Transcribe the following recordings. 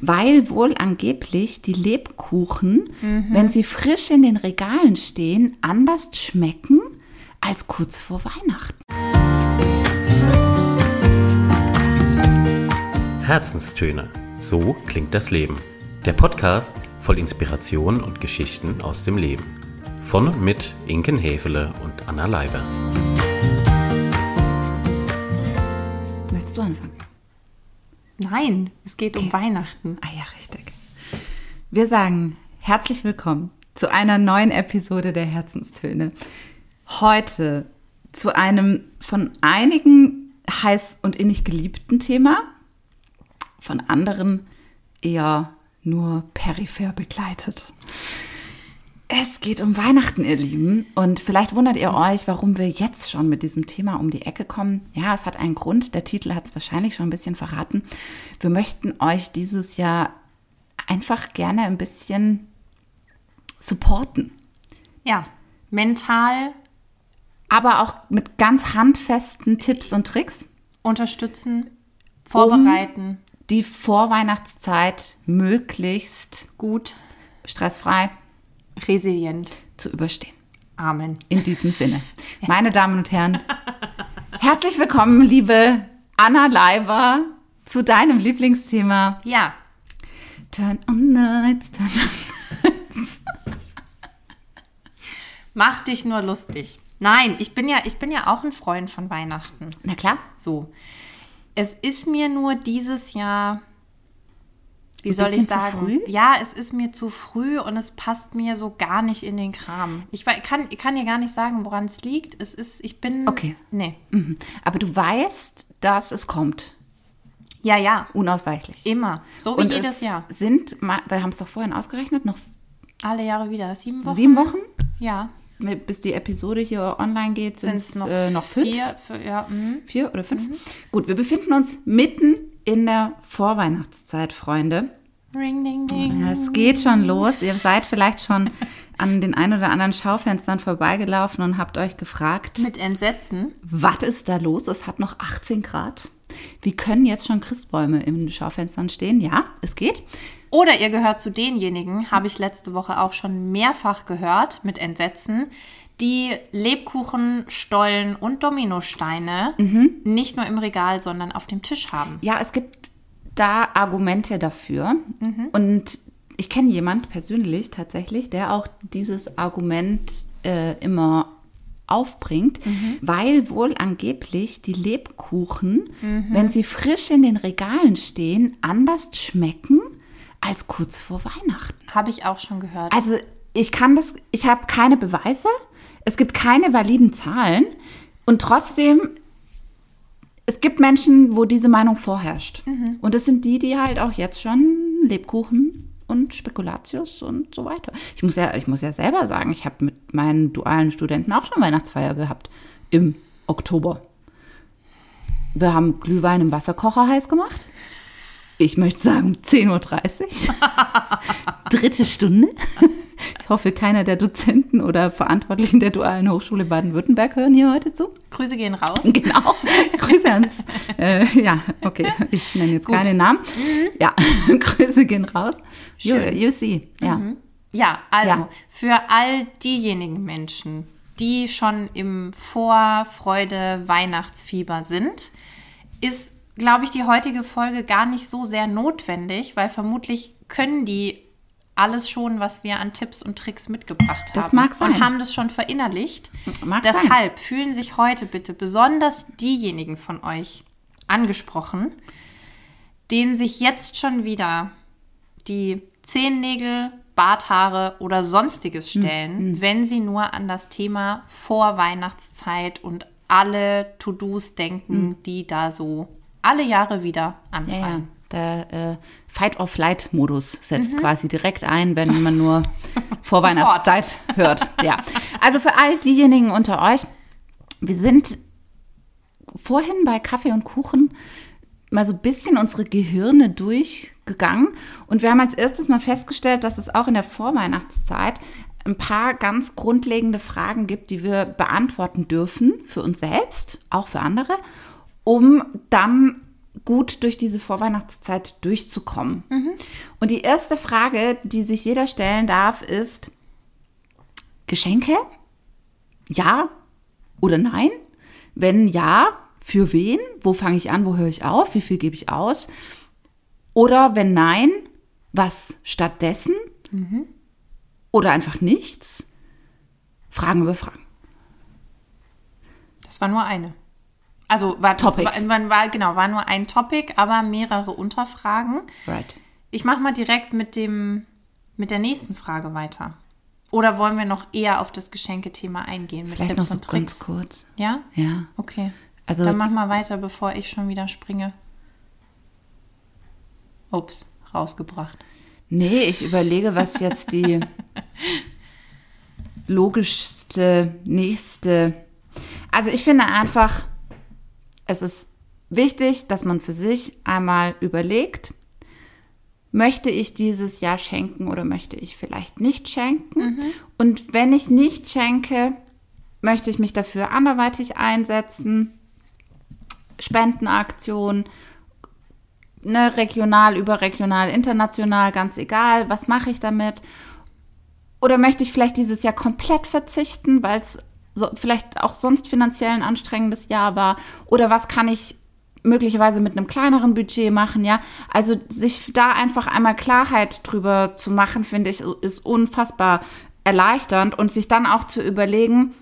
weil wohl angeblich die Lebkuchen, wenn sie frisch in den Regalen stehen, anders schmecken als kurz vor Weihnachten. Herzenstöne. So klingt das Leben. Der Podcast voll Inspiration und Geschichten aus dem Leben. Von und mit Inken Hefele und Anna Leiber. Möchtest du anfangen? Nein, es geht um Weihnachten. Ah ja, richtig. Wir sagen herzlich willkommen zu einer neuen Episode der Herzenstöne. Heute zu einem von einigen heiß und innig geliebten Thema, von anderen eher nur peripher begleitet. Es geht um Weihnachten, ihr Lieben. Und vielleicht wundert ihr euch, warum wir jetzt schon mit diesem Thema um die Ecke kommen. Ja, es hat einen Grund. Der Titel hat es wahrscheinlich schon ein bisschen verraten. Wir möchten euch dieses Jahr einfach gerne ein bisschen supporten. Ja, mental Aber auch mit ganz handfesten Tipps und Tricks, unterstützen, vorbereiten, die Vorweihnachtszeit möglichst gut, stressfrei resilient. zu überstehen. Amen. In diesem Sinne. Meine Damen und Herren, herzlich willkommen, liebe Anna Leiber, zu deinem Lieblingsthema Ja, Turn on the lights, turn on the lights. mach dich nur lustig. Nein, ich bin ja, ich bin ja auch ein Freund von Weihnachten. Na klar. So. Es ist mir nur dieses Jahr, wie soll ich zu sagen? früh? Ja, es ist mir zu früh und es passt mir so gar nicht in den Kram. Ich kann, kann dir gar nicht sagen, woran es liegt. Es ist, ich bin. Okay. Nee. Mhm. Aber du weißt, dass es kommt. Ja, ja. Unausweichlich. Immer. So wie Und jedes es Jahr. sind, wir haben es doch vorhin ausgerechnet, noch Alle Jahre wieder. Sieben Wochen? sieben Wochen, Ja. bis die Episode hier online geht, sind es noch, äh, noch fünf. Vier, für, ja, mhm. Vier oder fünf? Gut, wir befinden uns mitten in der Vorweihnachtszeit, Freunde. Ring, ding, ding. Ja, Es geht schon los. Ihr seid vielleicht schon an den ein oder anderen Schaufenstern vorbeigelaufen und habt euch gefragt, Mit Entsetzen. was ist da los? Es hat noch 18 Grad. Wie können jetzt schon Christbäume in den Schaufenstern stehen? Ja, es geht. Oder ihr gehört zu denjenigen, habe ich letzte Woche auch schon mehrfach gehört, mit Entsetzen, die Lebkuchen, Stollen und Dominosteine Mhm. nicht nur im Regal, sondern auf dem Tisch haben. Ja, es gibt da Argumente dafür. Und ich kenne jemand persönlich tatsächlich, der auch dieses Argument äh, immer aufbringt, weil wohl angeblich die Lebkuchen, wenn sie frisch in den Regalen stehen, anders schmecken als kurz vor Weihnachten. Habe ich auch schon gehört. Also ich kann das, ich habe keine Beweise, es gibt keine validen Zahlen und trotzdem, es gibt Menschen, wo diese Meinung vorherrscht. Und das sind die, die halt auch jetzt schon Lebkuchen und Spekulatius und so weiter. Ich muss ja, ich muss ja selber sagen, ich habe mit meinen dualen Studenten auch schon Weihnachtsfeier gehabt im Oktober. Wir haben Glühwein im Wasserkocher heiß gemacht. Ich möchte sagen 10.30 Uhr. Dritte Stunde. Ich hoffe, keiner der Dozenten oder Verantwortlichen der Dualen Hochschule Baden-Württemberg hören hier heute zu. Grüße gehen raus. Genau. Grüße ans. Äh, ja, okay. Ich nenne jetzt keine Namen. Ja, Grüße gehen raus. You, you see. Ja. Ja, also Ja. für all diejenigen Menschen, die schon im Vorfreude-Weihnachtsfieber sind, ist, glaube ich, die heutige Folge gar nicht so sehr notwendig, weil vermutlich können die alles schon, was wir an Tipps und Tricks mitgebracht Das haben. mag sein. Und haben das schon verinnerlicht. Mag sein. Deshalb fühlen sich heute bitte besonders diejenigen von euch angesprochen, denen sich jetzt schon wieder die Zehennägel, Barthaare oder sonstiges stellen, wenn sie nur an das Thema Vorweihnachtszeit und alle To-Dos denken, die da so alle Jahre wieder Ja, ja. anfallen. Der äh, Fight-or-Flight-Modus setzt quasi direkt ein, wenn man nur vor Weihnachtszeit hört. Ja. Also für all diejenigen unter euch, wir sind vorhin bei Kaffee und Kuchen mal so ein bisschen unsere Gehirne durchgegangen und wir haben als erstes mal festgestellt, dass es auch in der Vorweihnachtszeit ein paar ganz grundlegende Fragen gibt, die wir beantworten dürfen für uns selbst, auch für andere, um dann gut durch diese Vorweihnachtszeit durchzukommen. Und die erste Frage, die sich jeder stellen darf, ist, Geschenke? Ja oder nein? Wenn ja, für wen? Wo fange ich an? Wo höre ich auf? Wie viel gebe ich aus? Oder wenn nein, was stattdessen? Oder einfach nichts? Fragen über Fragen. Das war nur eine. Also war Topic. War, war, genau, war nur ein Topic, aber mehrere Unterfragen. Right. Ich mache mal direkt mit dem mit der nächsten Frage weiter. Oder wollen wir noch eher auf das Geschenkethema eingehen mit Vielleicht noch Tipps so und Tricks? ganz kurz. Ja? Ja. Okay. Also- Dann mach mal weiter, bevor ich schon wieder springe. Ups, rausgebracht. Nee, ich überlege, was jetzt die logischste, nächste. Also ich finde einfach, es ist wichtig, dass man für sich einmal überlegt, möchte ich dieses Jahr schenken oder möchte ich vielleicht nicht schenken? Und wenn ich nicht schenke, möchte ich mich dafür anderweitig einsetzen. Spendenaktion, ne, regional, überregional, international, ganz egal, was mache ich damit? Oder möchte ich vielleicht dieses Jahr komplett verzichten, weil es so, vielleicht auch sonst finanziell ein anstrengendes Jahr war? Oder was kann ich möglicherweise mit einem kleineren Budget machen, ja? Also sich da einfach einmal Klarheit drüber zu machen, finde ich, ist unfassbar erleichternd und sich dann auch zu überlegen,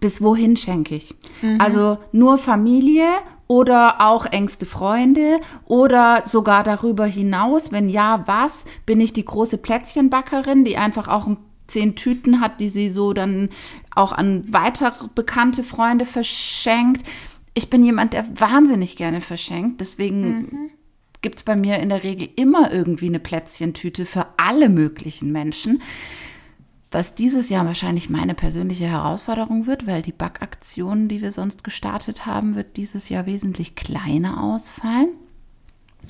bis wohin schenke ich? Also nur Familie oder auch engste Freunde oder sogar darüber hinaus, wenn ja, was? Bin ich die große Plätzchenbackerin, die einfach auch zehn Tüten hat, die sie so dann auch an weitere bekannte Freunde verschenkt? Ich bin jemand, der wahnsinnig gerne verschenkt, deswegen gibt es bei mir in der Regel immer irgendwie eine Plätzchentüte für alle möglichen Menschen. Was dieses Jahr wahrscheinlich meine persönliche Herausforderung wird, weil die Backaktion, die wir sonst gestartet haben, wird dieses Jahr wesentlich kleiner ausfallen.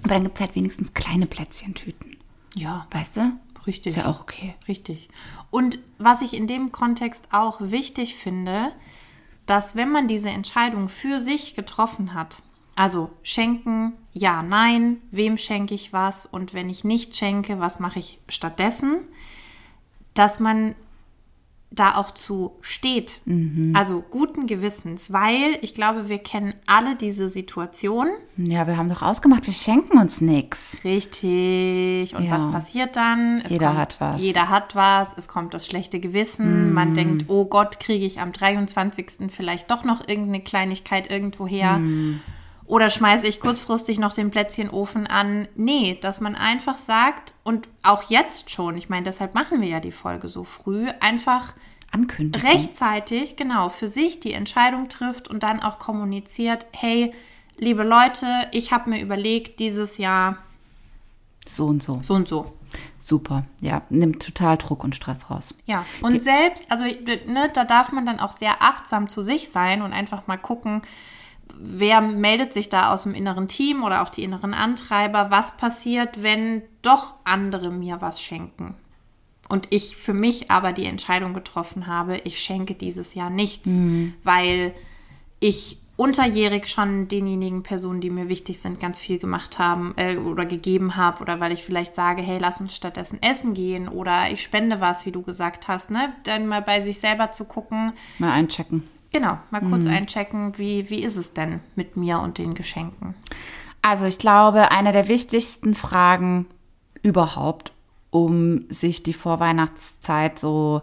Aber dann gibt es halt wenigstens kleine Plätzchentüten. Ja, Weißt du? Richtig. Ist ja auch okay. Richtig. Und was ich in dem Kontext auch wichtig finde, dass wenn man diese Entscheidung für sich getroffen hat, also schenken, ja, nein, wem schenke ich was und wenn ich nicht schenke, was mache ich stattdessen, dass man da auch zu steht. Also guten Gewissens, weil ich glaube, wir kennen alle diese Situation. Ja, wir haben doch ausgemacht, wir schenken uns nichts. Richtig. Und Ja. was passiert dann? Es Jeder hat was. Jeder hat was. Es kommt das schlechte Gewissen. Man denkt, oh Gott, kriege ich am 23. vielleicht doch noch irgendeine Kleinigkeit irgendwo her. Oder schmeiße ich kurzfristig noch den Plätzchenofen an? Nee, dass man einfach sagt, und auch jetzt schon, ich meine, deshalb machen wir ja die Folge so früh, einfach Ankündigen. rechtzeitig, genau, für sich die Entscheidung trifft und dann auch kommuniziert, hey, liebe Leute, ich habe mir überlegt, dieses Jahr So und so. so und so. Super. Ja, nimmt total Druck und Stress raus. Ja, und selbst, also ne, da darf man dann auch sehr achtsam zu sich sein und einfach mal gucken, wer meldet sich da aus dem inneren Team oder auch die inneren Antreiber, was passiert, wenn doch andere mir was schenken. Und ich für mich aber die Entscheidung getroffen habe, ich schenke dieses Jahr nichts, weil ich unterjährig schon denjenigen Personen, die mir wichtig sind, ganz viel gemacht haben äh, oder gegeben habe oder weil ich vielleicht sage, hey, lass uns stattdessen essen gehen oder ich spende was, wie du gesagt hast, ne? Dann mal bei sich selber zu gucken, Mal einchecken. Genau, mal kurz einchecken, wie, wie ist es denn mit mir und den Geschenken? Also ich glaube, eine der wichtigsten Fragen überhaupt, um sich die Vorweihnachtszeit so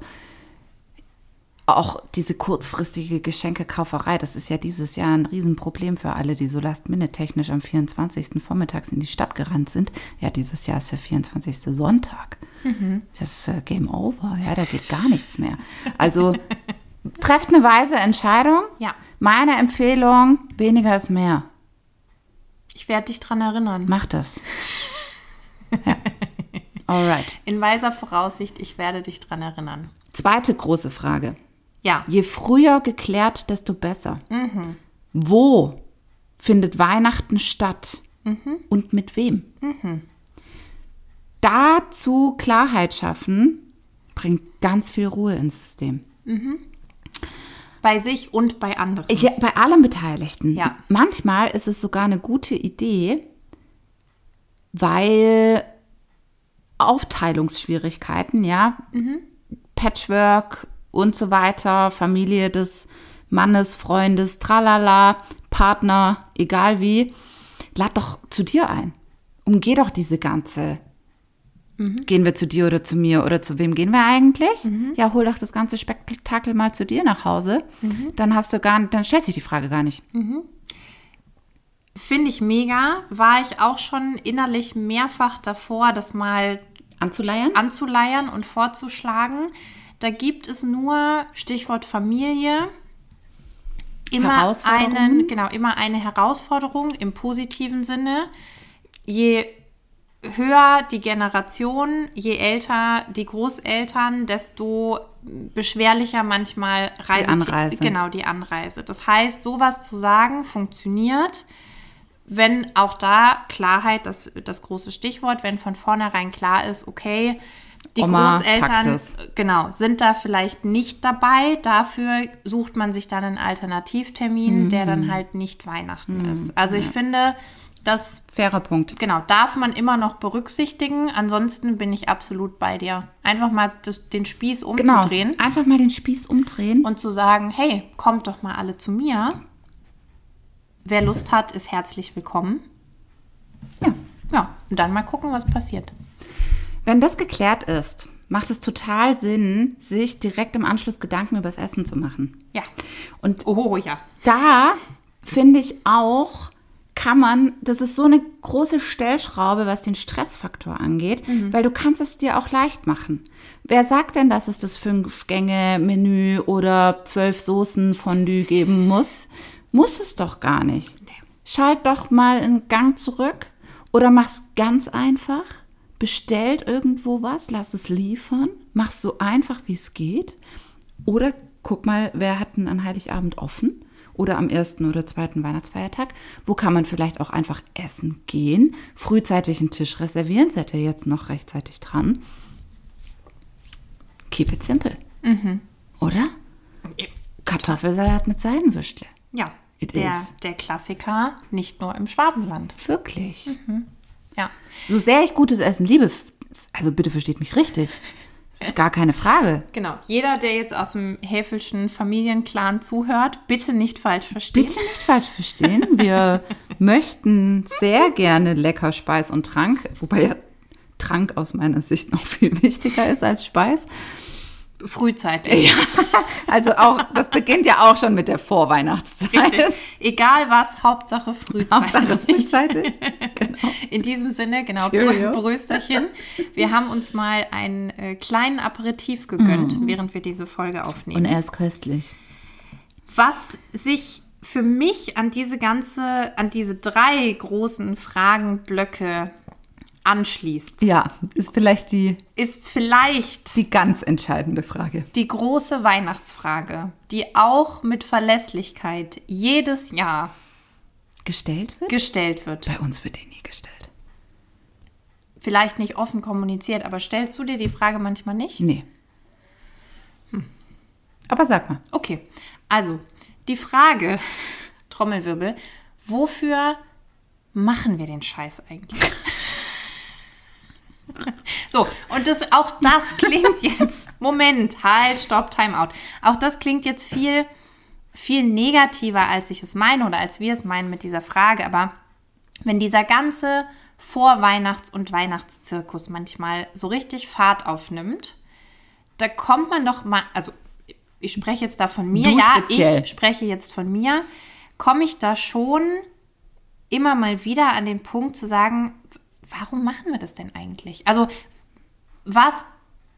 auch diese kurzfristige Geschenkekauferei, das ist ja dieses Jahr ein Riesenproblem für alle, die so last-minute-technisch am 24. vormittags in die Stadt gerannt sind. Ja, dieses Jahr ist der 24. Sonntag. Das ist äh, Game Over, ja, da geht gar nichts mehr. Also trefft eine weise Entscheidung. Ja. Meine Empfehlung, weniger ist mehr. Ich werde dich dran erinnern. Mach das. Ja. Alright. In weiser Voraussicht, ich werde dich dran erinnern. Zweite große Frage. Ja, Je früher geklärt, desto besser. Wo findet Weihnachten statt und mit wem? Dazu Klarheit schaffen, bringt ganz viel Ruhe ins System. Bei sich und bei anderen. Ja, bei allen Beteiligten. Ja. Manchmal ist es sogar eine gute Idee, weil Aufteilungsschwierigkeiten, ja, Patchwork und so weiter, Familie des Mannes, Freundes, tralala, Partner, egal wie, lad doch zu dir ein. Umgeh doch diese ganze. Gehen wir zu dir oder zu mir oder zu wem gehen wir eigentlich? Ja, hol doch das ganze Spektakel mal zu dir nach Hause. Dann hast du gar dann stellt sich die Frage gar nicht. Finde ich mega. War ich auch schon innerlich mehrfach davor, das mal Anzuleiern? anzuleiern und vorzuschlagen. Da gibt es nur Stichwort Familie. Immer einen, genau, immer eine Herausforderung im positiven Sinne. Je höher die Generation, je älter die Großeltern, desto beschwerlicher manchmal Reise Anreise. Genau, die Anreise. Das heißt, sowas zu sagen funktioniert, wenn auch da Klarheit, das, das große Stichwort, wenn von vornherein klar ist, okay, die Oma Großeltern genau, sind da vielleicht nicht dabei. Dafür sucht man sich dann einen Alternativtermin, der Mhm. dann halt nicht Weihnachten ist. Also ich finde, das Fairer Punkt. genau darf man immer noch berücksichtigen. Ansonsten bin ich absolut bei dir. Einfach mal das, den Spieß Genau. umzudrehen Einfach mal den Spieß umdrehen. und zu sagen, hey, kommt doch mal alle zu mir. Wer Lust hat, ist herzlich willkommen. Ja. Ja, und dann mal gucken, was passiert. Wenn das geklärt ist, macht es total Sinn, sich direkt im Anschluss Gedanken übers Essen zu machen. Ja. Und Oh ja. da finde ich auch, kann man, das ist so eine große Stellschraube, was den Stressfaktor angeht, weil du kannst es dir auch leicht machen. Wer sagt denn, dass es das Fünf-Gänge-Menü oder zwölf Soßen-Fondue geben muss? Muss es doch gar nicht. Schalt doch mal einen Gang zurück oder mach's ganz einfach. Bestellt irgendwo was, lass es liefern, mach's so einfach, wie es geht. Oder guck mal, wer hat denn an Heiligabend offen? Oder am ersten oder zweiten Weihnachtsfeiertag? Wo kann man vielleicht auch einfach essen gehen? Frühzeitig einen Tisch reservieren, seid ihr jetzt noch rechtzeitig dran? Keep it simple. Oder? Kartoffelsalat mit Seidenwürstle. Ja. It Der, is. der Klassiker, nicht nur im Schwabenland. Wirklich. Ja. So sehr ich gutes Essen liebe, also bitte versteht mich richtig. Das ist gar keine Frage. Genau. Jeder, der jetzt aus dem Häfelschen Familienclan zuhört, bitte nicht falsch verstehen. Bitte nicht falsch verstehen. Wir möchten sehr gerne lecker Speis und Trank, wobei ja Trank aus meiner Sicht noch viel wichtiger ist als Speis. Frühzeitig. Also auch, das beginnt ja auch schon mit der Vorweihnachtszeit. Richtig. Egal was, Hauptsache frühzeitig. Hauptsache frühzeitig. Genau. In diesem Sinne, genau, Cheerio. Brösterchen. Wir haben uns mal einen äh, kleinen Aperitif gegönnt, Mm. während wir diese Folge aufnehmen. Und er ist köstlich. Was sich für mich an diese ganze, an diese drei großen Fragenblöcke anschließt, Ja, ist vielleicht die, ist vielleicht die ganz entscheidende Frage. die große Weihnachtsfrage, die auch mit Verlässlichkeit jedes Jahr Gestellt wird? gestellt wird. Bei uns wird die nie gestellt. Vielleicht nicht offen kommuniziert, aber stellst du dir die Frage manchmal nicht? Nee. Aber sag mal. Okay, also die Frage, Trommelwirbel, wofür machen wir den Scheiß eigentlich? so, und das, auch das klingt jetzt, Moment, halt, stopp, Timeout. Auch das klingt jetzt viel, viel negativer, als ich es meine oder als wir es meinen mit dieser Frage. Aber wenn dieser ganze Vorweihnachts- und Weihnachtszirkus manchmal so richtig Fahrt aufnimmt, da kommt man doch mal, also ich spreche jetzt da von mir, Du ja, speziell. ich spreche jetzt von mir, komme ich da schon immer mal wieder an den Punkt zu sagen, warum machen wir das denn eigentlich? Also, was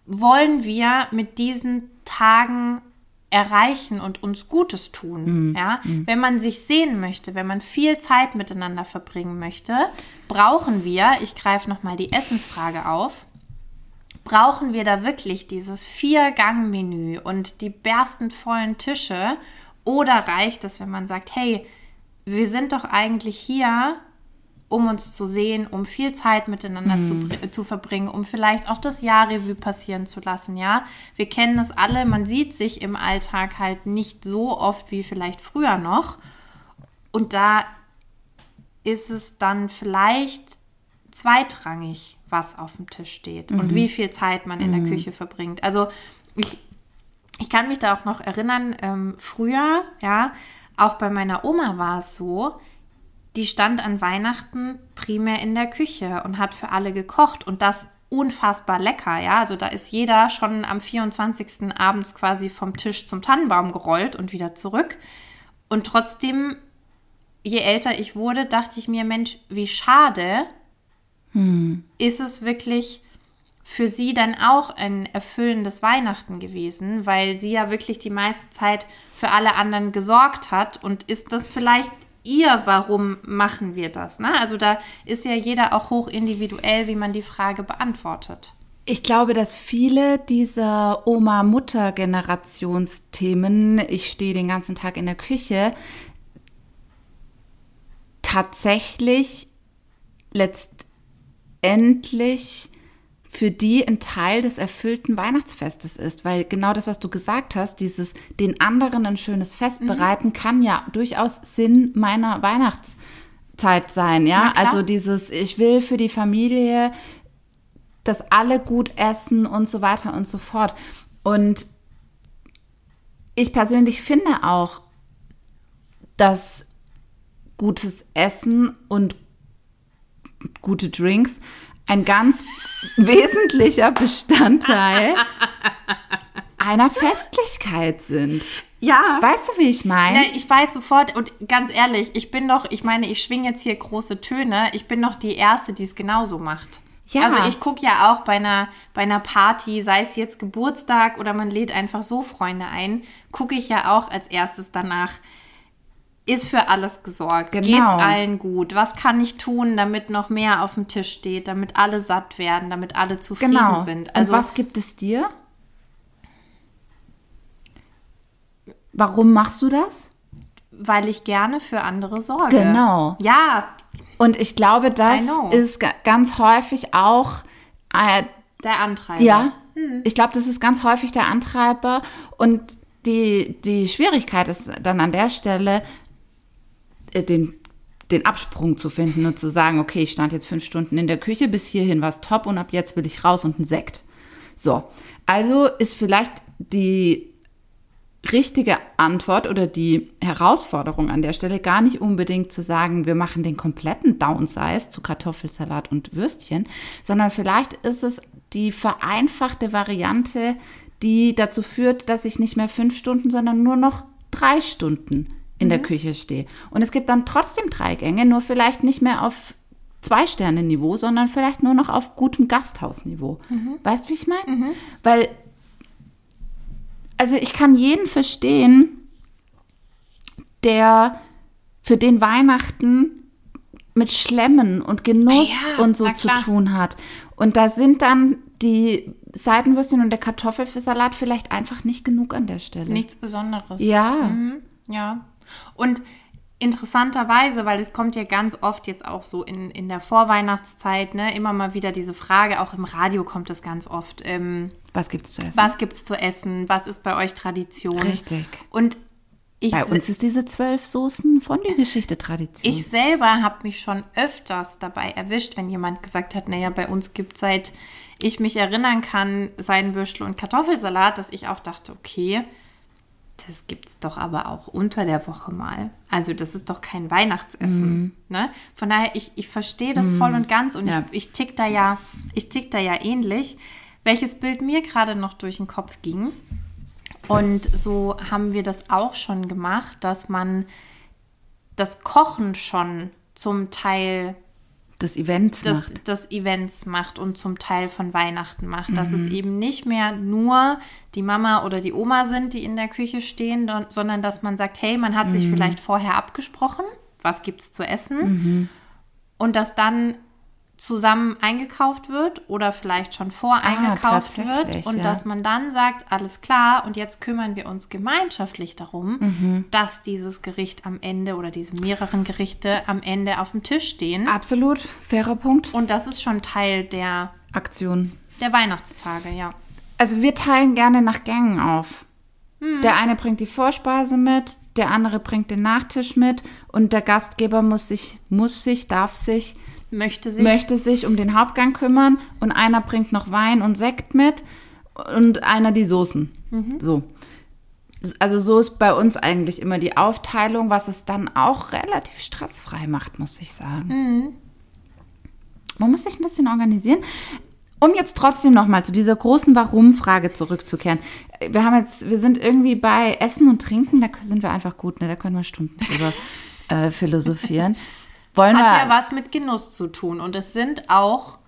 wollen wir mit diesen Tagen erreichen und uns Gutes tun? Ja, wenn man sich sehen möchte, wenn man viel Zeit miteinander verbringen möchte, brauchen wir, ich greife noch mal die Essensfrage auf, brauchen wir da wirklich dieses Vier-Gang-Menü und die berstend vollen Tische? Oder reicht es, wenn man sagt, hey, wir sind doch eigentlich hier, um uns zu sehen, um viel Zeit miteinander zu, br- zu verbringen, um vielleicht auch das Jahr Revue passieren zu lassen, ja. Wir kennen es alle, man sieht sich im Alltag halt nicht so oft wie vielleicht früher noch. Und da ist es dann vielleicht zweitrangig, was auf dem Tisch steht und wie viel Zeit man in der Küche verbringt. Also ich, ich kann mich da auch noch erinnern, ähm, früher, ja, auch bei meiner Oma war es so, die stand an Weihnachten primär in der Küche und hat für alle gekocht und das unfassbar lecker, ja. Also da ist jeder schon am 24. abends quasi vom Tisch zum Tannenbaum gerollt und wieder zurück. Und trotzdem, je älter ich wurde, dachte ich mir, Mensch, wie schade ist es wirklich für sie dann auch ein erfüllendes Weihnachten gewesen, weil sie ja wirklich die meiste Zeit für alle anderen gesorgt hat und ist das vielleicht ihr, warum machen wir das? Ne? Also da ist ja jeder auch hoch individuell, wie man die Frage beantwortet. Ich glaube, dass viele dieser Oma-Mutter-Generationsthemen, ich stehe den ganzen Tag in der Küche, tatsächlich letztendlich für die ein Teil des erfüllten Weihnachtsfestes ist, weil genau das, was du gesagt hast, dieses den anderen ein schönes Fest bereiten, kann ja durchaus Sinn meiner Weihnachtszeit sein, ja. Also dieses, ich will für die Familie dass alle gut essen und so weiter und so fort. Und ich persönlich finde auch, dass gutes Essen und gute Drinks ein ganz wesentlicher Bestandteil einer Festlichkeit sind. Ja. Weißt du, wie ich meine? Ne, ich weiß sofort und ganz ehrlich, ich bin doch, ich meine, ich schwinge jetzt hier große Töne, ich bin doch die Erste, die es genauso macht. Ja. Also ich gucke ja auch bei einer, bei einer Party, sei es jetzt Geburtstag oder man lädt einfach so Freunde ein, gucke ich ja auch als erstes danach, ist für alles gesorgt? Genau. Geht's allen gut? Was kann ich tun, damit noch mehr auf dem Tisch steht, damit alle satt werden, damit alle zufrieden Genau. sind? und was gibt es dir? Warum machst du das? weil ich gerne für andere sorge. Genau. Ja, Und ich glaube, das ist ga- ganz häufig auch, äh, der Antreiber. ja, ich glaube, das ist ganz häufig der Antreiber. Und die, die Schwierigkeit ist dann an der Stelle, den, den Absprung zu finden und zu sagen, okay, ich stand jetzt fünf Stunden in der Küche, bis hierhin war es top und ab jetzt will ich raus und einen Sekt. So, also ist vielleicht die richtige Antwort oder die Herausforderung an der Stelle gar nicht unbedingt zu sagen, wir machen den kompletten Downsize zu Kartoffelsalat und Würstchen, sondern vielleicht ist es die vereinfachte Variante, die dazu führt, dass ich nicht mehr fünf Stunden, sondern nur noch drei Stunden in der Küche stehe. Und es gibt dann trotzdem drei Gänge, nur vielleicht nicht mehr auf Zwei-Sterne-Niveau, sondern vielleicht nur noch auf gutem Gasthausniveau. Weißt du, wie ich meine? Weil also ich kann jeden verstehen, der für den Weihnachten mit Schlemmen und Genuss Ah ja, und so zu tun hat. Und da sind dann die Seidenwürstchen und der Kartoffelsalat vielleicht einfach nicht genug an der Stelle. Nichts Besonderes. Ja, Mhm, ja. Und interessanterweise, weil es kommt ja ganz oft jetzt auch so in, in der Vorweihnachtszeit, ne, immer mal wieder diese Frage, auch im Radio kommt es ganz oft, ähm, was gibt's zu essen? was gibt's zu essen? Was ist bei euch Tradition? Richtig. Und ich, Bei uns ist diese zwölf Soßen von der Geschichte Tradition. ich selber habe mich schon öfters dabei erwischt, wenn jemand gesagt hat, naja, bei uns gibt seit ich mich erinnern kann, Seidenwürstel und Kartoffelsalat, dass ich auch dachte, okay, das gibt's doch aber auch unter der Woche mal. Also das ist doch kein Weihnachtsessen. Ne? Von daher, ich, ich verstehe das voll und ganz und Ja. ich, ich tick da ja, ich tick da ja ähnlich. Welches Bild mir gerade noch durch den Kopf ging. Und so haben wir das auch schon gemacht, dass man das Kochen schon zum Teil das Event des, macht. des Events macht und zum Teil von Weihnachten macht. Dass es eben nicht mehr nur die Mama oder die Oma sind, die in der Küche stehen, sondern dass man sagt, hey, man hat sich vielleicht vorher abgesprochen, was gibt es zu essen. Und dass dann zusammen eingekauft wird oder vielleicht schon voreingekauft wird tatsächlich, und ja. dass man dann sagt, alles klar, und jetzt kümmern wir uns gemeinschaftlich darum, Mhm. dass dieses Gericht am Ende oder diese mehreren Gerichte am Ende auf dem Tisch stehen. Absolut, fairer Punkt. Und das ist schon Teil der, Aktion. der Weihnachtstage, ja. Also wir teilen gerne nach Gängen auf. Der eine bringt die Vorspeise mit, der andere bringt den Nachtisch mit und der Gastgeber muss sich, muss sich, darf sich, Möchte sich. möchte sich um den Hauptgang kümmern und einer bringt noch Wein und Sekt mit und einer die Soßen. So. Also so ist bei uns eigentlich immer die Aufteilung, was es dann auch relativ stressfrei macht, muss ich sagen. Man muss sich ein bisschen organisieren. Um jetzt trotzdem nochmal zu dieser großen Warum-Frage zurückzukehren. Wir haben jetzt, wir sind irgendwie bei Essen und Trinken, da sind wir einfach gut, ne? Da können wir Stunden drüber äh, philosophieren. Wollen hat ja was mit Genuss zu tun. Und es sind auch,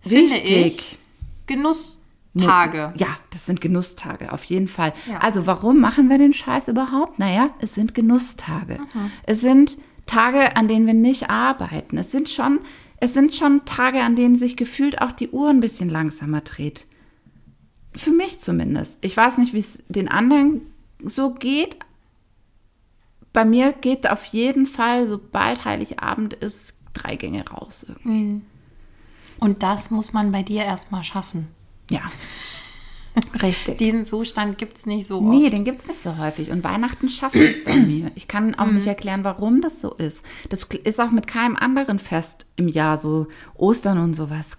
finde ich, Wichtig. Genusstage. Ja, das sind Genusstage, auf jeden Fall. Ja. Also warum machen wir den Scheiß überhaupt? Naja, es sind Genusstage. Es sind Tage, an denen wir nicht arbeiten. Es sind schon, es sind schon Tage, an denen sich gefühlt auch die Uhr ein bisschen langsamer dreht. Für mich zumindest. Ich weiß nicht, wie es den anderen so geht. Bei mir geht auf jeden Fall, sobald Heiligabend ist, drei Gänge raus. irgendwie. Und das muss man bei dir erstmal schaffen. Ja. Richtig. Diesen Zustand gibt es nicht so Nee, oft. den gibt es nicht so häufig. Und Weihnachten schafft es bei mir. Ich kann auch nicht erklären, warum das so ist. Das ist auch mit keinem anderen Fest im Jahr so. Ostern und sowas.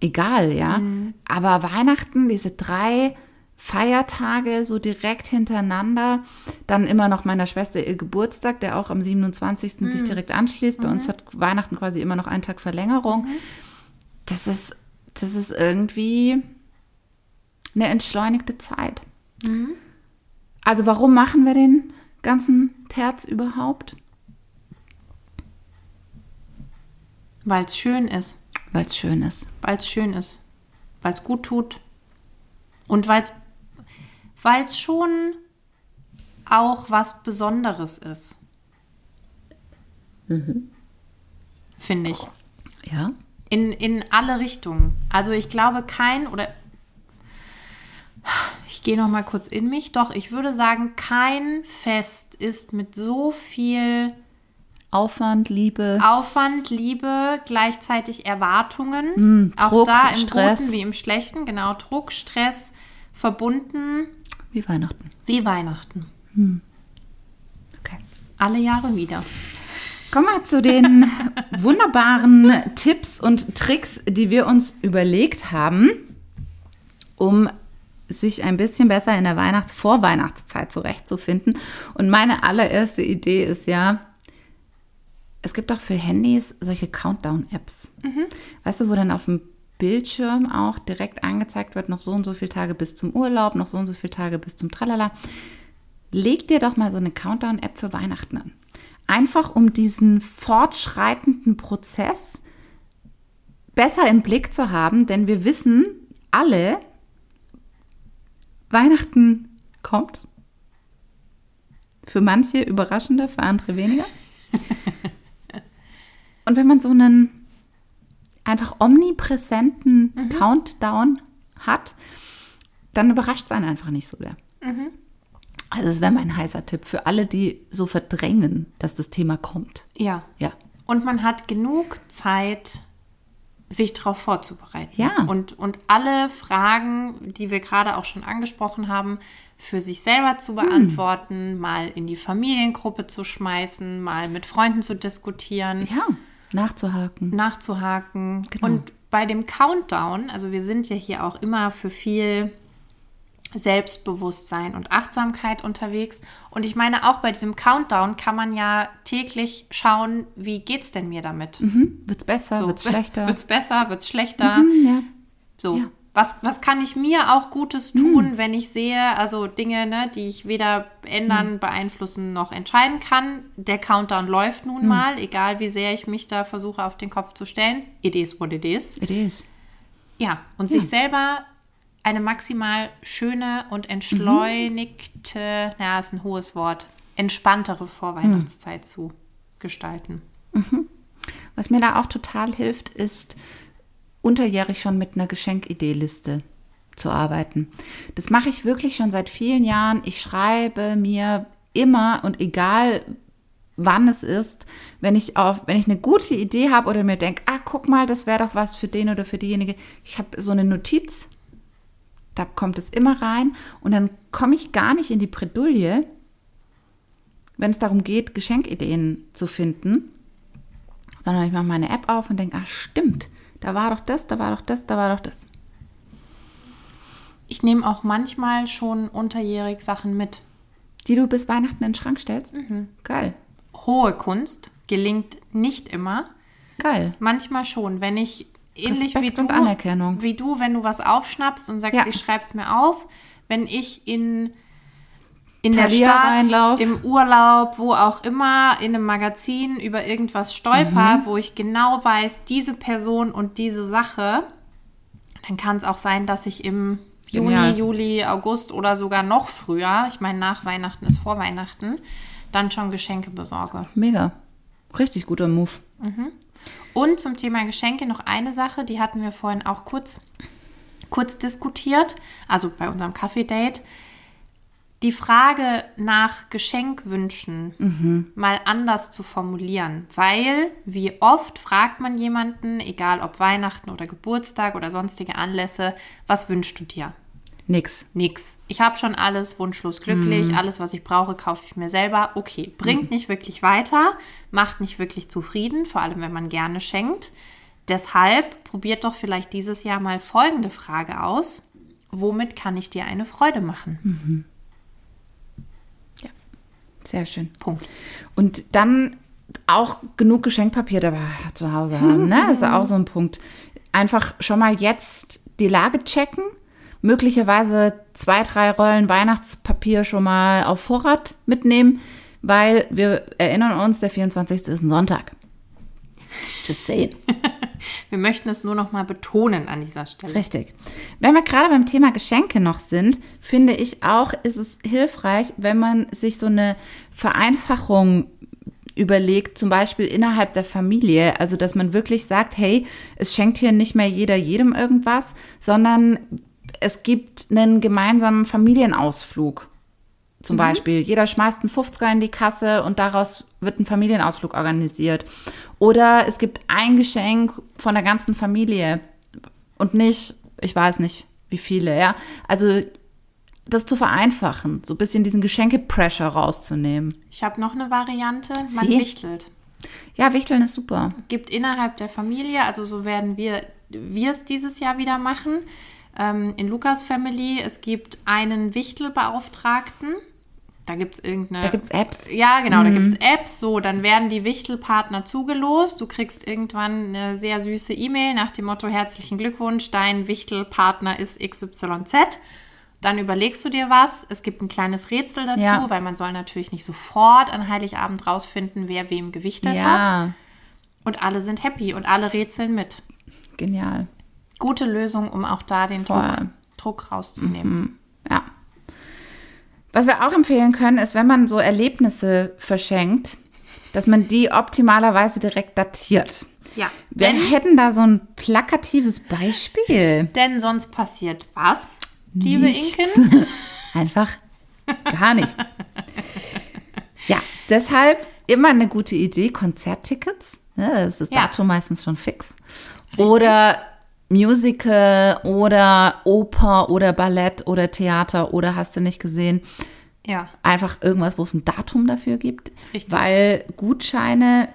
Egal, ja. Aber Weihnachten, diese drei Feiertage so direkt hintereinander. Dann immer noch meiner Schwester ihr Geburtstag, der auch am 27. sich direkt anschließt. Bei uns hat Weihnachten quasi immer noch einen Tag Verlängerung. Das ist, das ist irgendwie eine entschleunigte Zeit. Also warum machen wir den ganzen Terz überhaupt? Weil es schön ist. Weil es schön ist. Weil es schön ist. Weil es gut tut. Und weil es schon auch was Besonderes ist. Finde ich. Ja. In, in alle Richtungen. Also ich glaube kein oder ich gehe noch mal kurz in mich. Doch, ich würde sagen, kein Fest ist mit so viel Aufwand, Liebe. Aufwand, Liebe, gleichzeitig Erwartungen. auch Mm, Druck, da im Stress. Guten wie im Schlechten. Genau, Druck, Stress, verbunden Wie Weihnachten. wie Weihnachten. Okay. Alle Jahre wieder. Kommen wir zu den wunderbaren Tipps und Tricks, die wir uns überlegt haben, um sich ein bisschen besser in der Weihnachts-, Vorweihnachtszeit zurechtzufinden. Und meine allererste Idee ist ja, es gibt auch für Handys solche Countdown-Apps. Weißt du, wo dann auf dem Bildschirm auch direkt angezeigt wird, noch so und so viele Tage bis zum Urlaub, noch so und so viele Tage bis zum Tralala. Leg dir doch mal so eine Countdown-App für Weihnachten an. Einfach um diesen fortschreitenden Prozess besser im Blick zu haben, denn wir wissen alle, Weihnachten kommt. Für manche überraschender, für andere weniger. Und wenn man so einen einfach omnipräsenten Countdown hat, dann überrascht es einen einfach nicht so sehr. Also das wäre mein heißer Tipp für alle, die so verdrängen, dass das Thema kommt. Ja. Ja. Und man hat genug Zeit, sich darauf vorzubereiten. Ja. Und, und alle Fragen, die wir gerade auch schon angesprochen haben, für sich selber zu beantworten, mal in die Familiengruppe zu schmeißen, mal mit Freunden zu diskutieren, Ja, nachzuhaken. nachzuhaken. Genau. Und bei dem Countdown, also wir sind ja hier auch immer für viel Selbstbewusstsein und Achtsamkeit unterwegs. Und ich meine, auch bei diesem Countdown kann man ja täglich schauen, wie geht's denn mir damit? Hm? Wird's besser, So, wird's schlechter? Wird's besser, wird's schlechter? Hm, ja. So. Ja. Was, was kann ich mir auch Gutes tun, wenn ich sehe, also Dinge, ne, die ich weder ändern, beeinflussen noch entscheiden kann? Der Countdown läuft nun mal, egal wie sehr ich mich da versuche auf den Kopf zu stellen. It is what it is. It is. Ja, und sich selber eine maximal schöne und entschleunigte, naja, ist ein hohes Wort, entspanntere Vorweihnachtszeit zu gestalten. Was Was mir da auch total hilft, ist unterjährig schon mit einer Geschenkideeliste zu arbeiten. Das mache ich wirklich schon seit vielen Jahren. Ich schreibe mir immer und egal wann es ist, wenn ich auf, wenn ich eine gute Idee habe oder mir denke, ah, guck mal, das wäre doch was für den oder für diejenige. Ich habe so eine Notiz, da kommt es immer rein und dann komme ich gar nicht in die Bredouille, wenn es darum geht, Geschenkideen zu finden, sondern ich mache meine App auf und denke, ah, stimmt, da war doch das, da war doch das, da war doch das. Ich nehme auch manchmal schon unterjährig Sachen mit. Die du bis Weihnachten in den Schrank stellst? Geil. Hohe Kunst gelingt nicht immer. Geil. Manchmal schon, wenn ich ähnlich wie du, Anerkennung. wie du, wenn du was aufschnappst und sagst, Ja. ich schreib's mir auf, wenn ich in in der Stadt, im Urlaub, wo auch immer, in einem Magazin über irgendwas stolper, Mhm. wo ich genau weiß, diese Person und diese Sache, dann kann es auch sein, dass ich im Genial. Juni, Juli, August oder sogar noch früher, ich meine nach Weihnachten ist vor Weihnachten, dann schon Geschenke besorge. Mega. Richtig guter Move. Und zum Thema Geschenke noch eine Sache, die hatten wir vorhin auch kurz, kurz diskutiert, also bei unserem Kaffee-Date. Die Frage nach Geschenkwünschen mal anders zu formulieren, weil wie oft fragt man jemanden, egal ob Weihnachten oder Geburtstag oder sonstige Anlässe, was wünschst du dir? Nix. Nix. Ich habe schon alles wunschlos glücklich, alles, was ich brauche, kaufe ich mir selber. Okay, bringt nicht wirklich weiter, macht nicht wirklich zufrieden, vor allem wenn man gerne schenkt. Deshalb probiert doch vielleicht dieses Jahr mal folgende Frage aus. Womit kann ich dir eine Freude machen? Sehr schön. Punkt. Und dann auch genug Geschenkpapier dabei zu Hause haben. Ne? Das ist auch so ein Punkt. Einfach schon mal jetzt die Lage checken. Möglicherweise zwei, drei Rollen Weihnachtspapier schon mal auf Vorrat mitnehmen, weil wir erinnern uns, der 24. ist ein Sonntag. Just saying. Wir möchten es nur noch mal betonen an dieser Stelle. Richtig. Wenn wir gerade beim Thema Geschenke noch sind, finde ich auch, ist es hilfreich, wenn man sich so eine Vereinfachung überlegt, zum Beispiel innerhalb der Familie. Also, dass man wirklich sagt, hey, es schenkt hier nicht mehr jeder jedem irgendwas, sondern es gibt einen gemeinsamen Familienausflug. Zum Beispiel, jeder schmeißt einen 50er in die Kasse und daraus wird ein Familienausflug organisiert. Oder es gibt ein Geschenk von der ganzen Familie und nicht, ich weiß nicht, wie viele, ja. Also das zu vereinfachen, so ein bisschen diesen Geschenke-Pressure rauszunehmen. Ich habe noch eine Variante. Man Sie? wichtelt. Ja, Wichteln ist super. gibt innerhalb der Familie, also so werden wir wir es dieses Jahr wieder machen, ähm, in Lukas Family, es gibt einen Wichtelbeauftragten. Da gibt es irgendeine. Da gibt's Apps. Ja, genau, da gibt es Apps. So, dann werden die Wichtelpartner zugelost. Du kriegst irgendwann eine sehr süße E-Mail nach dem Motto: Herzlichen Glückwunsch, dein Wichtelpartner ist XYZ. Dann überlegst du dir was. Es gibt ein kleines Rätsel dazu, Ja. weil man soll natürlich nicht sofort an Heiligabend rausfinden, wer wem gewichtelt hat. Ja, Und alle sind happy und alle rätseln mit. genial. Gute Lösung, um auch da den. Druck, Druck rauszunehmen. Was wir auch empfehlen können, ist, wenn man so Erlebnisse verschenkt, dass man die optimalerweise direkt datiert. Ja. Wir Denn, hätten da so ein plakatives Beispiel. denn sonst passiert was, liebe Nichts. Inken? Einfach gar nichts. Ja, deshalb immer eine gute Idee, Konzerttickets. Ne, das ist das Ja. Datum meistens schon fix. Oder Musical oder Oper oder Ballett oder Theater oder hast du nicht gesehen. Ja. Einfach irgendwas, wo es ein Datum dafür gibt. Richtig. Weil Gutscheine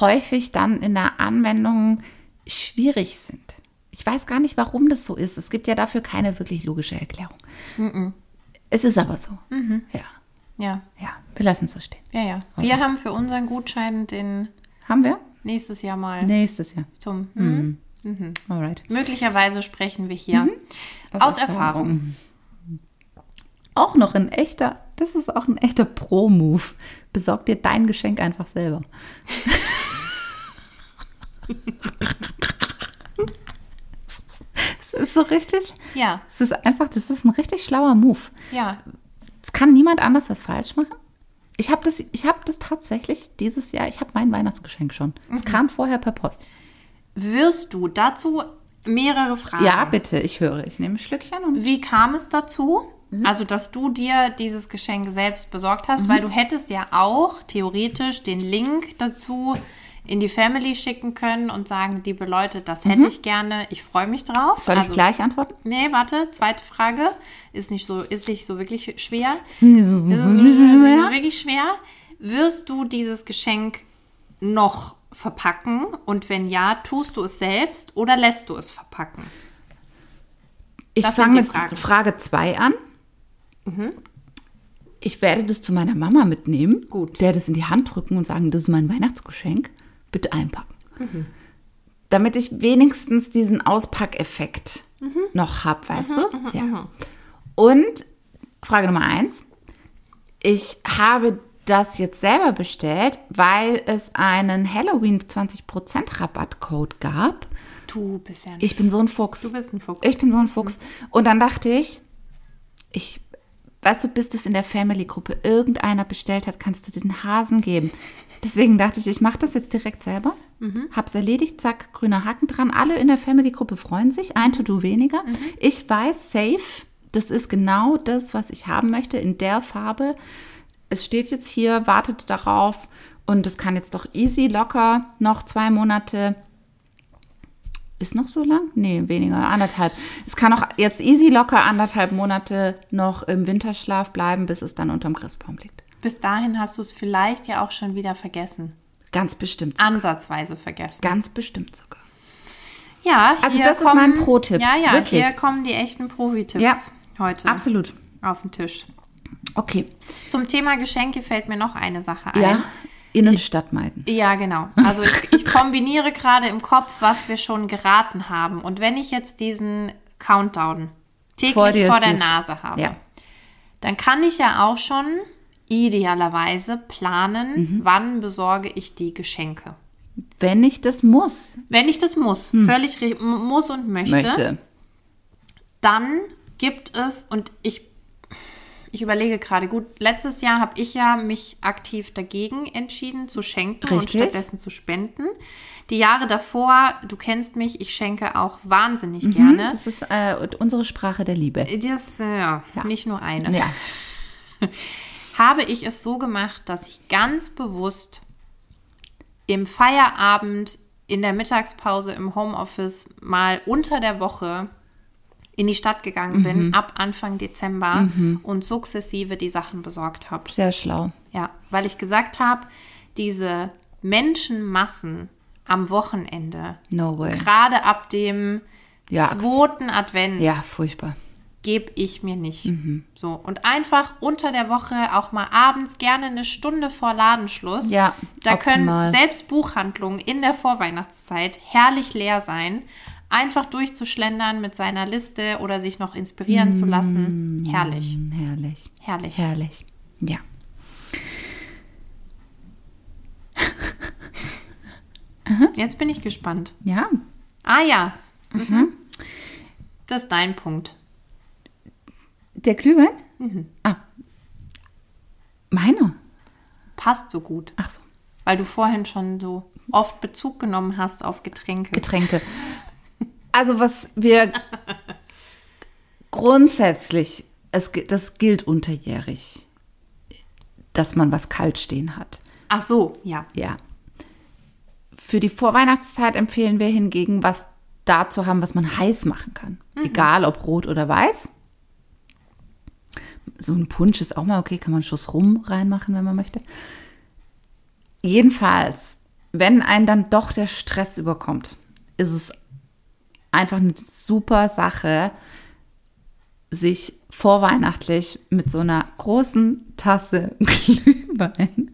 häufig dann in der Anwendung schwierig sind. Ich weiß gar nicht, warum das so ist. Es gibt ja dafür keine wirklich logische Erklärung. Es ist aber so. Ja, Ja. ja, wir lassen es so stehen. Ja, ja. Wir haben für unseren Gutschein den Haben wir? nächstes Jahr mal Nächstes Jahr. zum. Hm? Alright. Möglicherweise sprechen wir hier Mhm. aus, Erfahrung. Auch noch ein echter, das ist auch ein echter Pro-Move. Besorg dir dein Geschenk einfach selber. Es ist so richtig, Ja, es ist einfach, das ist ein richtig schlauer Move. ja. Es kann niemand anders was falsch machen. Ich habe das, ich hab das tatsächlich dieses Jahr, ich habe mein Weihnachtsgeschenk schon. Es kam vorher per Post. Wirst du dazu mehrere Fragen? Ja, bitte, ich höre. Ich nehme ein Schlückchen und Wie kam es dazu? Mhm. Also, dass du dir dieses Geschenk selbst besorgt hast, weil du hättest ja auch theoretisch den Link dazu in die Family schicken können und sagen, liebe Leute, das hätte ich gerne, ich freue mich drauf. Mhm. soll also, ich gleich antworten? Nee, warte, zweite Frage. Ist nicht so, ist nicht so wirklich schwer. Ist es wirklich schwer? Wirst du dieses Geschenk noch verpacken? Und wenn ja, tust du es selbst oder lässt du es verpacken? Ich fange mit. Frage 2 an. Ich werde das zu meiner Mama mitnehmen, Gut. der das in die Hand drücken und sagen, das ist mein Weihnachtsgeschenk, bitte einpacken. Mhm. Damit ich wenigstens diesen Auspackeffekt Mhm. noch habe, weißt du? Ja. Und Frage Nummer 1. Ich habe das jetzt selber bestellt, weil es einen Halloween 20% Rabattcode gab. Du bist ja ein Ich bin so ein Fuchs. Du bist ein Fuchs. Ich bin so ein Fuchs. Und dann dachte ich, ich, weißt du, bis das in der Family-Gruppe irgendeiner bestellt hat, kannst du den Hasen geben. Deswegen dachte ich, ich mache das jetzt direkt selber. Hab's erledigt, zack, grüner Haken dran. Alle in der Family-Gruppe freuen sich. Ein To-Do weniger. Ich weiß, safe, das ist genau das, was ich haben möchte, in der Farbe. Es steht jetzt hier, wartet darauf. Und es kann jetzt doch easy, locker noch zwei Monate ist noch so lang? Nee, weniger, anderthalb. Es kann auch jetzt easy locker anderthalb Monate noch im Winterschlaf bleiben, bis es dann unterm Christbaum liegt. Bis dahin hast du es vielleicht ja auch schon wieder vergessen. Ganz bestimmt. Ansatzweise vergessen. Ganz bestimmt sogar. Ja, Also das ist kommen, mein Pro-Tipp, Ja, ja, wirklich. hier kommen die echten Profi-Tipps Ja, heute Absolut. auf den Tisch. Okay. Zum Thema Geschenke fällt mir noch eine Sache ein. Ja. Innenstadt meiden. Ja, genau. Also ich, ich kombiniere gerade im Kopf, was wir schon geraten haben. Und wenn ich jetzt diesen Countdown täglich Vor vor, der. Nase habe, Ja. dann kann ich ja auch schon idealerweise planen, Mhm. wann besorge ich die Geschenke. Wenn ich das muss, Wenn ich das muss, völlig re- m- muss und möchte, Hm. möchte. dann gibt es, und ich, ich überlege gerade, gut, letztes Jahr habe ich ja mich aktiv dagegen entschieden zu schenken und Richtig. stattdessen zu spenden. Die Jahre davor, du kennst mich, ich schenke auch wahnsinnig Mhm, gerne. Das ist äh, unsere Sprache der Liebe. Das, äh, ja, nicht nur eine. Ja. habe ich es so gemacht, dass ich ganz bewusst im Feierabend, in der Mittagspause, im Homeoffice mal unter der Woche in die Stadt gegangen Mhm. bin, ab Anfang Dezember und sukzessive die Sachen besorgt habe. Sehr schlau. Ja, weil ich gesagt habe, diese Menschenmassen am Wochenende, No way. gerade ab dem Ja. zweiten Advent, Ja, furchtbar. gebe ich mir nicht. Mhm. So und einfach unter der Woche auch mal abends gerne eine Stunde vor Ladenschluss. Ja, da optimal. können selbst Buchhandlungen in der Vorweihnachtszeit herrlich leer sein. Einfach durchzuschlendern mit seiner Liste oder sich noch inspirieren zu lassen. Herrlich, Hm, Herrlich. herrlich. Herrlich. Ja. Jetzt bin ich gespannt. Ja. Ah ja. Mhm. Das ist dein Punkt. Der Glühwein? Mhm. Ah. Meine? Passt so gut, Ach so. weil du vorhin schon so oft Bezug genommen hast auf Getränke. Getränke. Also was wir grundsätzlich, es, das gilt unterjährig, dass man was kalt stehen hat. Ach so, ja. Ja. Für die Vorweihnachtszeit empfehlen wir hingegen, was da zu haben, was man heiß machen kann. Egal ob rot oder weiß. So ein Punsch ist auch mal okay, kann man einen Schuss rum reinmachen, wenn man möchte. Jedenfalls, wenn einen dann doch der Stress überkommt, ist es einfach eine super Sache, sich vorweihnachtlich mit so einer großen Tasse Glühwein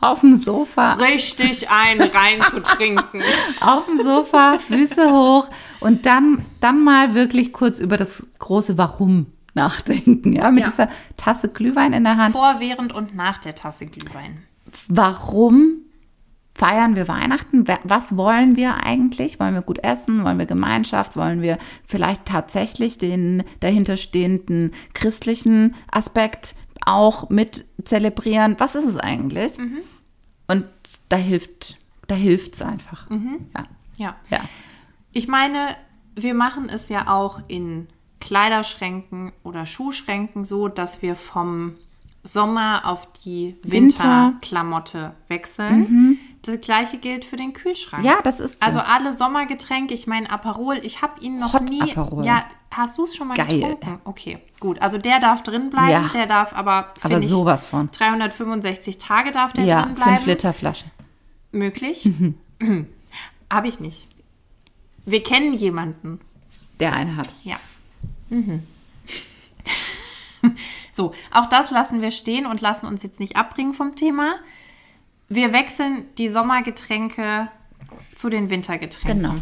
auf dem Sofa Richtig ein reinzutrinken. auf dem Sofa, Füße hoch und dann, dann mal wirklich kurz über das große Warum nachdenken. Ja, mit Ja. dieser Tasse Glühwein in der Hand. Vor, während und nach der Tasse Glühwein. Warum feiern wir Weihnachten? Was wollen wir eigentlich? Wollen wir gut essen? Wollen wir Gemeinschaft? Wollen wir vielleicht tatsächlich den dahinterstehenden christlichen Aspekt auch mit zelebrieren, was ist es eigentlich? Und da hilft, da hilft es einfach. Ja. Ja. ja. Ich meine, wir machen es ja auch in Kleiderschränken oder Schuhschränken so, dass wir vom Sommer auf die Winter. Mhm. Winterklamotte wechseln. Das gleiche gilt für den Kühlschrank. Ja, das ist so. Also alle Sommergetränke, ich meine Aperol, ich habe ihn noch Hot nie. Aperol. Ja, hast du es schon mal Geil. getrunken? Okay, gut. Also der darf drin bleiben, Ja. der darf aber, Aber sowas von. 365 Tage darf der Ja, drin bleiben. 5 Liter Flasche. Möglich? Habe ich nicht. Wir kennen jemanden. Der eine hat. Ja. Mhm. so, auch das lassen wir stehen und lassen uns jetzt nicht abbringen vom Thema. Wir wechseln die Sommergetränke zu den Wintergetränken. Genau.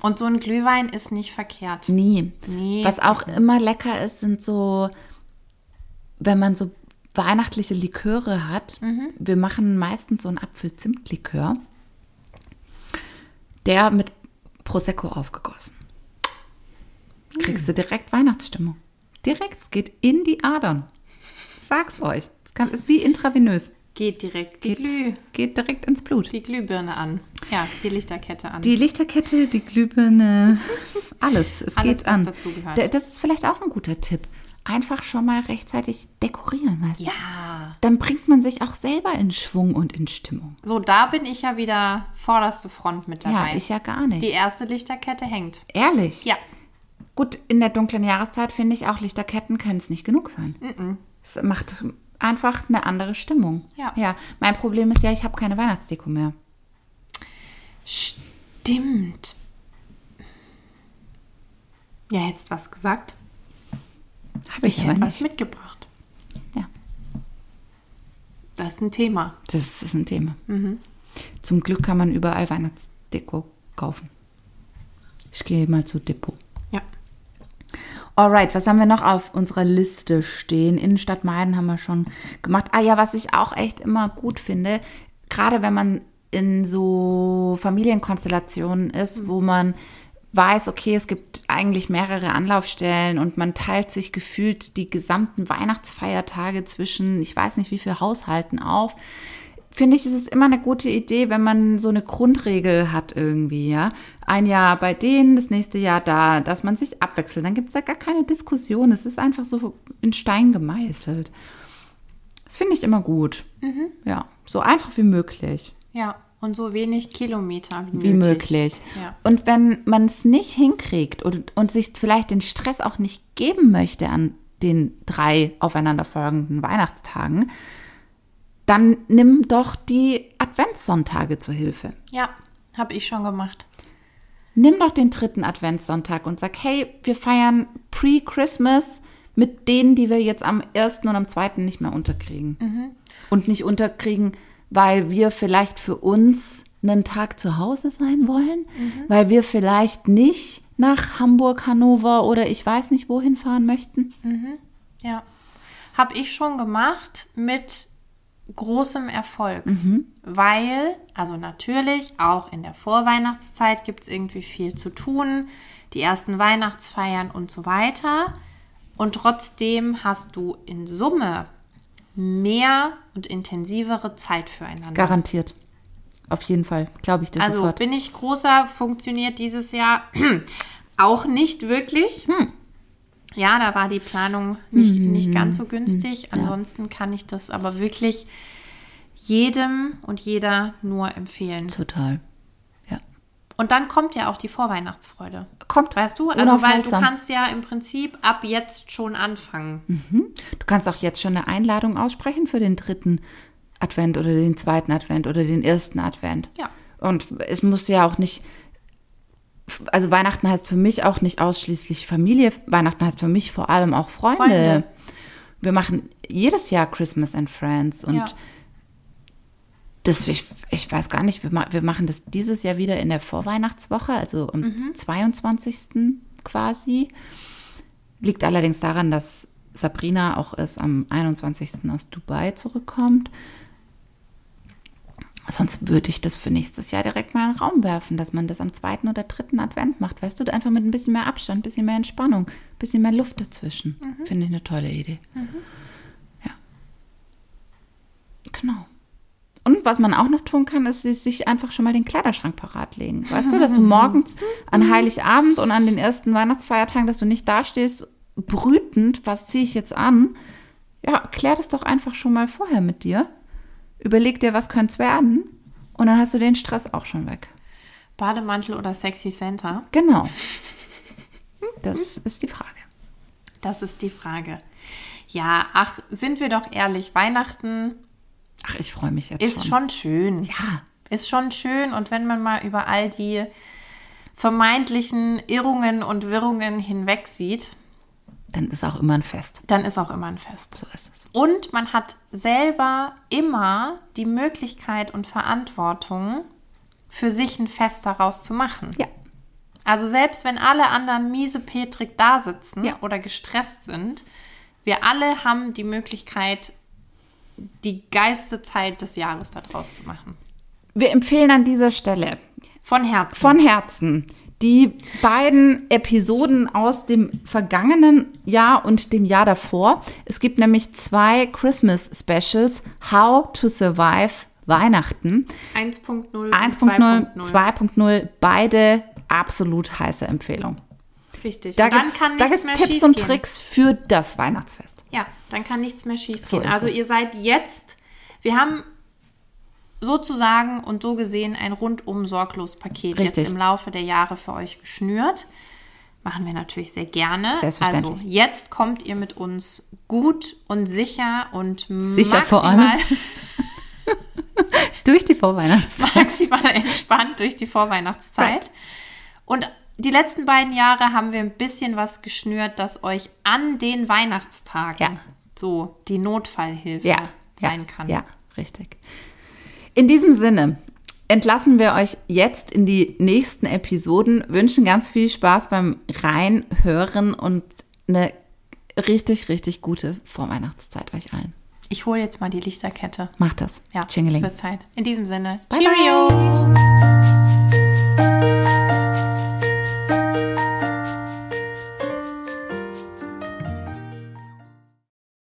Und so ein Glühwein ist nicht verkehrt. Nie. Nee. Was auch immer lecker ist, sind so, wenn man so weihnachtliche Liköre hat. Wir machen meistens so einen Apfel-Zimt-Likör. Der mit Prosecco aufgegossen. Kriegst du direkt Weihnachtsstimmung. Direkt, es geht in die Adern. Sag's euch. Es kann, ist wie intravenös. Geht direkt die, Geht, Glüh, geht direkt ins Blut. die Glühbirne an. Ja, die Lichterkette an. Die Lichterkette, die Glühbirne, alles. Es Alles, geht an. Das ist vielleicht auch ein guter Tipp. Einfach schon mal rechtzeitig dekorieren, weißt du? ja. Dann bringt man sich auch selber in Schwung und in Stimmung. So, da bin ich ja wieder vorderste Front mit dabei. Ja, ich ja gar nicht. Die erste Lichterkette hängt. Ehrlich? Ja. Gut, in der dunklen Jahreszeit finde ich auch Lichterketten können es nicht genug sein. Es macht einfach eine andere Stimmung. Ja. ja. Mein Problem ist ja, ich habe keine Weihnachtsdeko mehr. Stimmt. Ja, hättest was gesagt. Habe ich, Ich aber was nicht. mitgebracht. Ja, Das ist ein Thema. das ist ein Thema. Mhm. Zum Glück kann man überall Weihnachtsdeko kaufen. Ich gehe mal zu Depot. Alright, was haben wir noch auf unserer Liste stehen? Innenstadt Meiden haben wir schon gemacht. Ah ja, was ich auch echt immer gut finde, gerade wenn man in so Familienkonstellationen ist, wo man weiß, okay, es gibt eigentlich mehrere Anlaufstellen und man teilt sich gefühlt die gesamten Weihnachtsfeiertage zwischen, ich weiß nicht wie viel Haushalten auf. Finde ich, ist es immer eine gute Idee, wenn man so eine Grundregel hat irgendwie, ja. Ein Jahr bei denen, das nächste Jahr da, dass man sich abwechselt. Dann gibt es da gar keine Diskussion. Es ist einfach so in Stein gemeißelt. Das finde ich immer gut. Ja, so einfach wie möglich. Ja. Und so wenig Kilometer wie, Wie möglich. Ja. Und wenn man es nicht hinkriegt und, und sich vielleicht den Stress auch nicht geben möchte an den drei aufeinanderfolgenden Weihnachtstagen, dann nimm doch die Adventssonntage zur Hilfe. Ja, habe ich schon gemacht. Nimm doch den dritten Adventssonntag und sag, hey, wir feiern Pre-Christmas mit denen, die wir jetzt am ersten und am zweiten nicht mehr unterkriegen. Und nicht unterkriegen, weil wir vielleicht für uns einen Tag zu Hause sein wollen, weil wir vielleicht nicht nach Hamburg, Hannover oder ich weiß nicht wohin fahren möchten. Ja. Habe ich schon gemacht mit großem Erfolg. Weil, also natürlich, auch in der Vorweihnachtszeit gibt es irgendwie viel zu tun, die ersten Weihnachtsfeiern und so weiter. Und trotzdem hast du in Summe mehr und intensivere Zeit füreinander. Garantiert. Auf jeden Fall, glaube ich dir Also sofort. bin ich großer, funktioniert dieses Jahr auch nicht wirklich. Hm. Ja, da war die Planung nicht, Hm. nicht ganz so günstig. Ansonsten kann ich das aber wirklich jedem und jeder nur empfehlen. Total. Ja. Und dann kommt ja auch die Vorweihnachtsfreude. Kommt. Weißt du? Also, weil du kannst ja im Prinzip ab jetzt schon anfangen. Du kannst auch jetzt schon eine Einladung aussprechen für den dritten Advent oder den zweiten Advent oder den ersten Advent. Ja. Und es muss ja auch nicht, also Weihnachten heißt für mich auch nicht ausschließlich Familie. Weihnachten heißt für mich vor allem auch Freunde. Freunde. Wir machen jedes Jahr Christmas and Friends und Ja. das, ich, ich weiß gar nicht, wir, wir machen das dieses Jahr wieder in der Vorweihnachtswoche, also am Mhm. 22. quasi. Liegt allerdings daran, dass Sabrina auch erst am 21. aus Dubai zurückkommt. Sonst würde ich das für nächstes Jahr direkt mal in den Raum werfen, dass man das am zweiten oder dritten Advent macht. Weißt du, einfach mit ein bisschen mehr Abstand, ein bisschen mehr Entspannung, ein bisschen mehr Luft dazwischen. Finde ich eine tolle Idee. Ja. Genau. Und was man auch noch tun kann, ist sich einfach schon mal den Kleiderschrank parat legen. Weißt du, dass du morgens an Heiligabend und an den ersten Weihnachtsfeiertagen, dass du nicht dastehst, brütend, was ziehe ich jetzt an? Ja, klär das doch einfach schon mal vorher mit dir. Überleg dir, was könnte es werden? Und dann hast du den Stress auch schon weg. Bademantel oder Sexy Center? Genau. Das ist die Frage. Das ist die Frage. Ja, ach, sind wir doch ehrlich, Weihnachten Ach, ich freue mich jetzt ist schon. schon schön. Ja, Ist schon schön und wenn man mal über all die vermeintlichen Irrungen und Wirrungen hinweg sieht, dann ist auch immer ein Fest. dann ist auch immer ein Fest. So ist es. Und man hat selber immer die Möglichkeit und Verantwortung, für sich ein Fest daraus zu machen. Ja, Also selbst wenn alle anderen miese Petrik da sitzen Ja. oder gestresst sind, wir alle haben die Möglichkeit, die geilste Zeit des Jahres daraus zu machen. wir empfehlen an dieser Stelle Von Herzen. von Herzen die beiden Episoden aus dem vergangenen Jahr und dem Jahr davor. Es gibt nämlich zwei Christmas Specials, How to Survive Weihnachten. 1.0, 1.0, 2.0, beide absolut heiße Empfehlung. Richtig. Da gibt es Tipps und schiefgehen. Tricks für das Weihnachtsfest. Ja, dann kann nichts mehr schief So also ihr seid jetzt, wir haben sozusagen und so gesehen ein rundum sorglos Paket Richtig. jetzt im Laufe der Jahre für euch geschnürt. Machen wir natürlich sehr gerne. Selbstverständlich. Also jetzt kommt ihr mit uns gut und sicher und Sicher vor maximal, allem. Durch die Vorweihnachtszeit. maximal entspannt durch die Vorweihnachtszeit. Und die letzten beiden Jahre haben wir ein bisschen was geschnürt, das euch an den Weihnachtstagen Ja. so die Notfallhilfe ja, sein ja, kann. Ja, richtig. In diesem Sinne entlassen wir euch jetzt in die nächsten Episoden, wünschen ganz viel Spaß beim Reinhören und eine richtig, richtig gute Vorweihnachtszeit euch allen. Ich hole jetzt mal die Lichterkette. Macht das. Ja, es Tschingeling. wird Zeit. In diesem Sinne, Bye, Cheerio! bye.